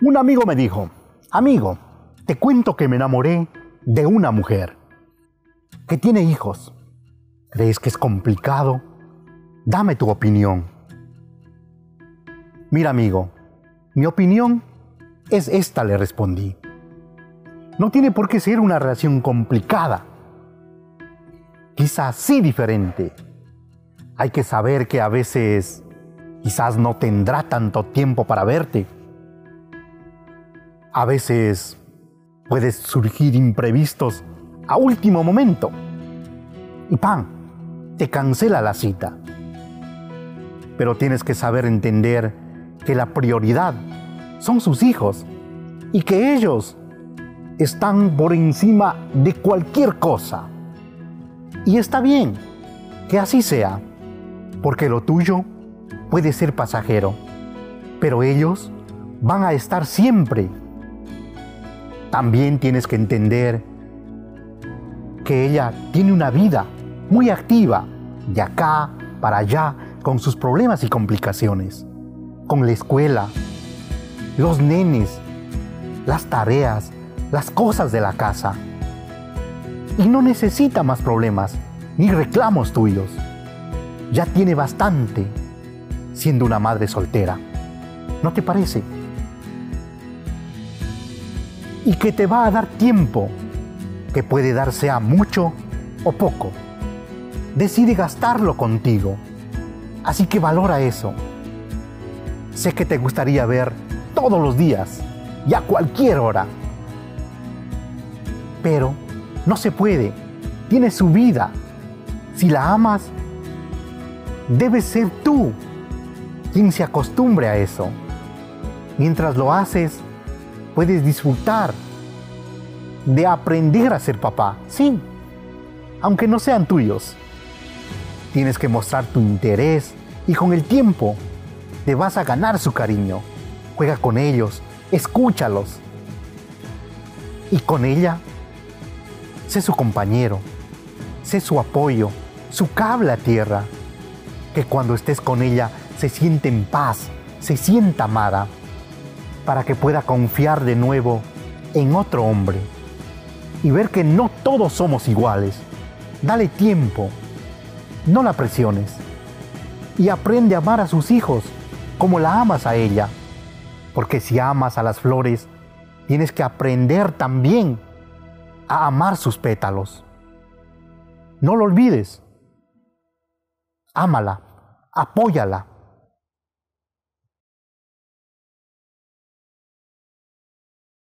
Un amigo me dijo, amigo, te cuento que me enamoré de una mujer que tiene hijos. ¿Crees que es complicado? Dame tu opinión. Mira amigo, mi opinión es esta, le respondí. No tiene por qué ser una relación complicada. Quizás sí diferente. Hay que saber que a veces quizás no tendrá tanto tiempo para verte a veces puedes surgir imprevistos a último momento y ¡pam! te cancela la cita. Pero tienes que saber entender que la prioridad son sus hijos y que ellos están por encima de cualquier cosa. Y está bien que así sea, porque lo tuyo puede ser pasajero, pero ellos van a estar siempre también tienes que entender que ella tiene una vida muy activa, de acá para allá, con sus problemas y complicaciones, con la escuela, los nenes, las tareas, las cosas de la casa. Y no necesita más problemas ni reclamos tuyos. Ya tiene bastante siendo una madre soltera. ¿No te parece? Y que te va a dar tiempo, que puede darse a mucho o poco. Decide gastarlo contigo. Así que valora eso. Sé que te gustaría ver todos los días y a cualquier hora. Pero no se puede. Tiene su vida. Si la amas, debes ser tú quien se acostumbre a eso. Mientras lo haces, puedes disfrutar de aprender a ser papá. Sí, aunque no sean tuyos. Tienes que mostrar tu interés y con el tiempo te vas a ganar su cariño. Juega con ellos, escúchalos. Y con ella, sé su compañero, sé su apoyo, su cable a tierra. Que cuando estés con ella se siente en paz, se sienta amada para que pueda confiar de nuevo en otro hombre y ver que no todos somos iguales. Dale tiempo, no la presiones y aprende a amar a sus hijos como la amas a ella. Porque si amas a las flores, tienes que aprender también a amar sus pétalos. No lo olvides. Ámala, apóyala